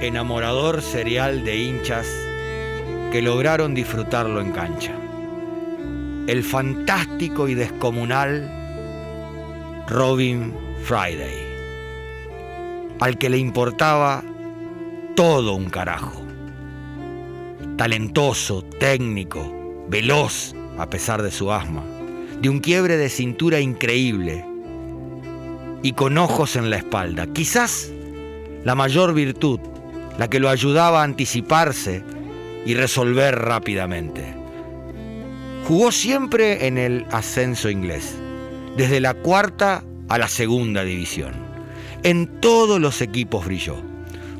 enamorador serial de hinchas que lograron disfrutarlo en cancha. El fantástico y descomunal Robin Friday, al que le importaba todo un carajo. Talentoso, técnico, veloz a pesar de su asma, de un quiebre de cintura increíble y con ojos en la espalda. Quizás la mayor virtud, la que lo ayudaba a anticiparse y resolver rápidamente. Jugó siempre en el ascenso inglés, desde la cuarta a la segunda división. En todos los equipos brilló.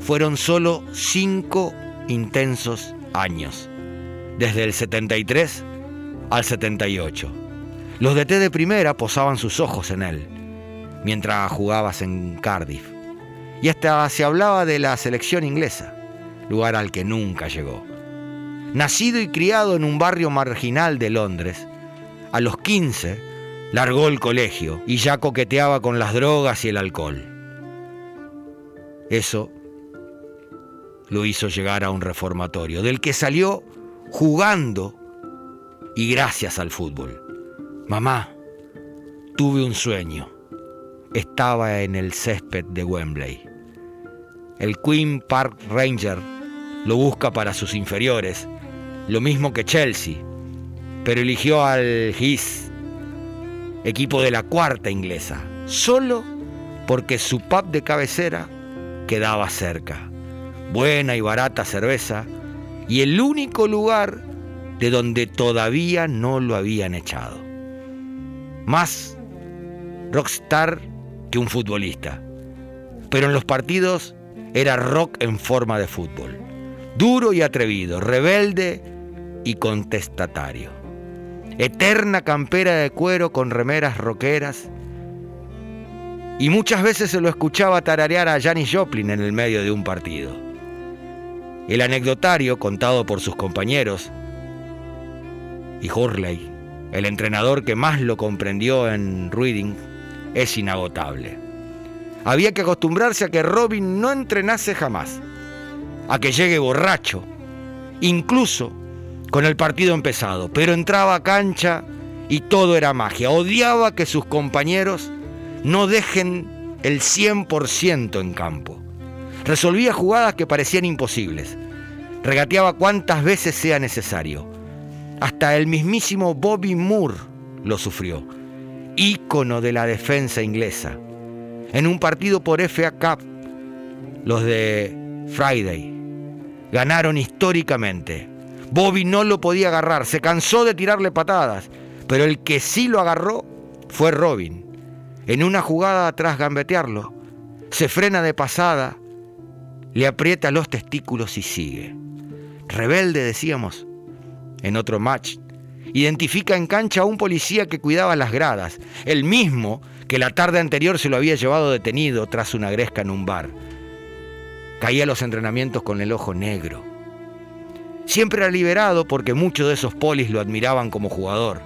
Fueron solo cinco intensos años, desde el 73 al 78. Los de T de primera posaban sus ojos en él, mientras jugabas en Cardiff. Y hasta se hablaba de la selección inglesa, lugar al que nunca llegó. Nacido y criado en un barrio marginal de Londres, a los 15 largó el colegio y ya coqueteaba con las drogas y el alcohol. Eso lo hizo llegar a un reformatorio, del que salió jugando y gracias al fútbol. Mamá, tuve un sueño. Estaba en el césped de Wembley. El Queen Park Ranger lo busca para sus inferiores, lo mismo que Chelsea, pero eligió al His, equipo de la cuarta inglesa, solo porque su pub de cabecera quedaba cerca. Buena y barata cerveza y el único lugar de donde todavía no lo habían echado. Más rockstar que un futbolista. Pero en los partidos era rock en forma de fútbol. Duro y atrevido, rebelde y contestatario. Eterna campera de cuero con remeras roqueras. Y muchas veces se lo escuchaba tararear a Janis Joplin en el medio de un partido. El anecdotario, contado por sus compañeros, y Hurley, el entrenador que más lo comprendió en Reading, es inagotable. Había que acostumbrarse a que Robin no entrenase jamás, a que llegue borracho, incluso con el partido empezado, pero entraba a cancha y todo era magia. Odiaba que sus compañeros no dejen el 100% en campo. Resolvía jugadas que parecían imposibles. Regateaba cuantas veces sea necesario. Hasta el mismísimo Bobby Moore lo sufrió, ícono de la defensa inglesa. En un partido por FA Cup, los de Friday ganaron históricamente. Bobby no lo podía agarrar, se cansó de tirarle patadas, pero el que sí lo agarró fue Robin. En una jugada tras gambetearlo, se frena de pasada, le aprieta los testículos y sigue. Rebelde, decíamos, en otro match. Identifica en cancha a un policía que cuidaba las gradas, el mismo que la tarde anterior se lo había llevado detenido tras una gresca en un bar. Caía a los entrenamientos con el ojo negro. Siempre era liberado porque muchos de esos polis lo admiraban como jugador.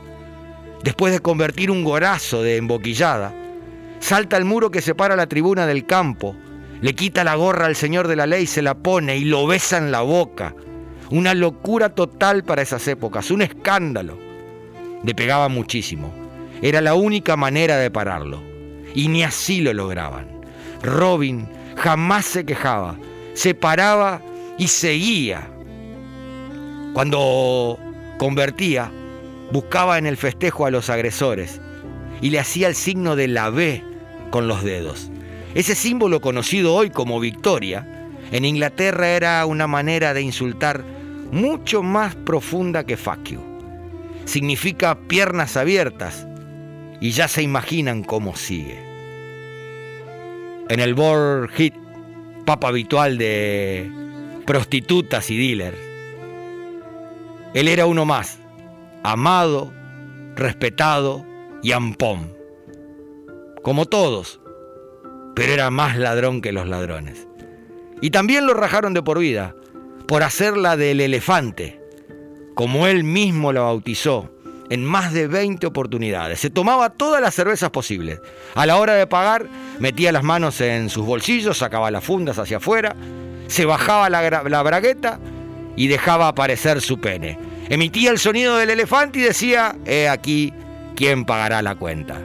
Después de convertir un gorazo de emboquillada, salta al muro que separa la tribuna del campo, le quita la gorra al señor de la ley, se la pone y lo besa en la boca una locura total para esas épocas, un escándalo. Le pegaba muchísimo. Era la única manera de pararlo. Y ni así lo lograban. Robin jamás se quejaba, se paraba y seguía. Cuando convertía, buscaba en el festejo a los agresores y le hacía el signo de la B con los dedos. Ese símbolo conocido hoy como victoria, en Inglaterra era una manera de insultar mucho más profunda que fuck Significa piernas abiertas y ya se imaginan cómo sigue. En el board hit, papa habitual de prostitutas y dealers, él era uno más, amado, respetado y ampón. Como todos, pero era más ladrón que los ladrones. Y también lo rajaron de por vida, por hacerla del elefante, como él mismo la bautizó, en más de 20 oportunidades. Se tomaba todas las cervezas posibles. A la hora de pagar, metía las manos en sus bolsillos, sacaba las fundas hacia afuera, se bajaba la, la bragueta y dejaba aparecer su pene. Emitía el sonido del elefante y decía, he aquí quién pagará la cuenta.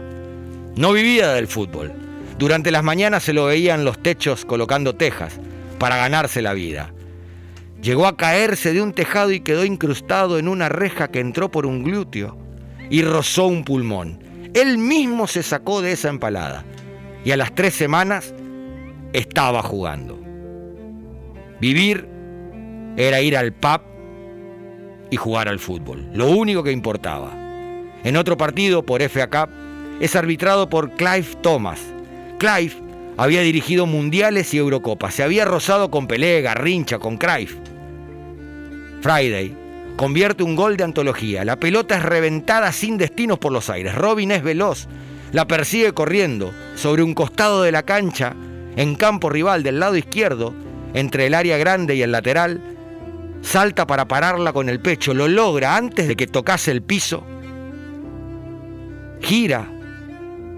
No vivía del fútbol. Durante las mañanas se lo veía en los techos colocando tejas para ganarse la vida. Llegó a caerse de un tejado y quedó incrustado en una reja que entró por un glúteo y rozó un pulmón. Él mismo se sacó de esa empalada y a las tres semanas estaba jugando. Vivir era ir al pub y jugar al fútbol, lo único que importaba. En otro partido por FA Cup es arbitrado por Clive Thomas. Clive había dirigido mundiales y Eurocopas, se había rozado con Pelé, Garrincha, con Cruyff. Friday convierte un gol de antología. La pelota es reventada sin destinos por los aires. Robin es veloz, la persigue corriendo sobre un costado de la cancha, en campo rival del lado izquierdo, entre el área grande y el lateral. Salta para pararla con el pecho, lo logra antes de que tocase el piso. Gira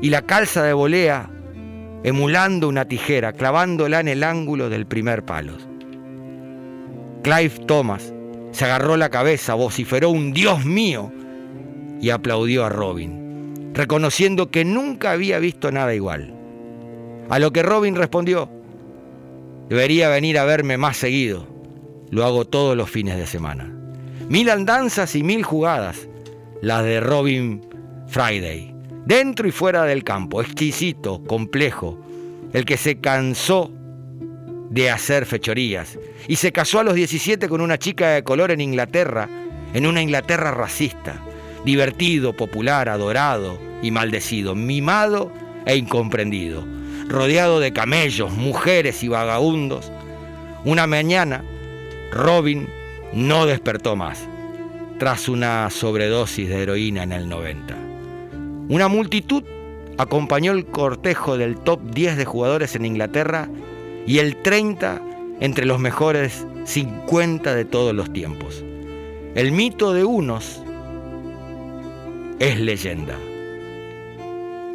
y la calza de volea emulando una tijera, clavándola en el ángulo del primer palo. Clive Thomas se agarró la cabeza, vociferó un Dios mío y aplaudió a Robin, reconociendo que nunca había visto nada igual. A lo que Robin respondió, debería venir a verme más seguido, lo hago todos los fines de semana. Mil andanzas y mil jugadas, las de Robin Friday dentro y fuera del campo, exquisito, complejo, el que se cansó de hacer fechorías y se casó a los 17 con una chica de color en Inglaterra, en una Inglaterra racista, divertido, popular, adorado y maldecido, mimado e incomprendido, rodeado de camellos, mujeres y vagabundos. Una mañana, Robin no despertó más, tras una sobredosis de heroína en el 90. Una multitud acompañó el cortejo del top 10 de jugadores en Inglaterra y el 30 entre los mejores 50 de todos los tiempos. El mito de unos es leyenda.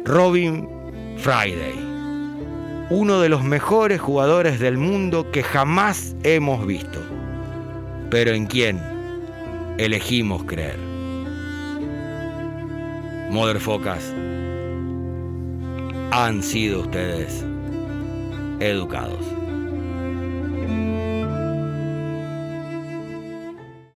Robin Friday, uno de los mejores jugadores del mundo que jamás hemos visto, pero en quien elegimos creer. Motherfocas, han sido ustedes educados.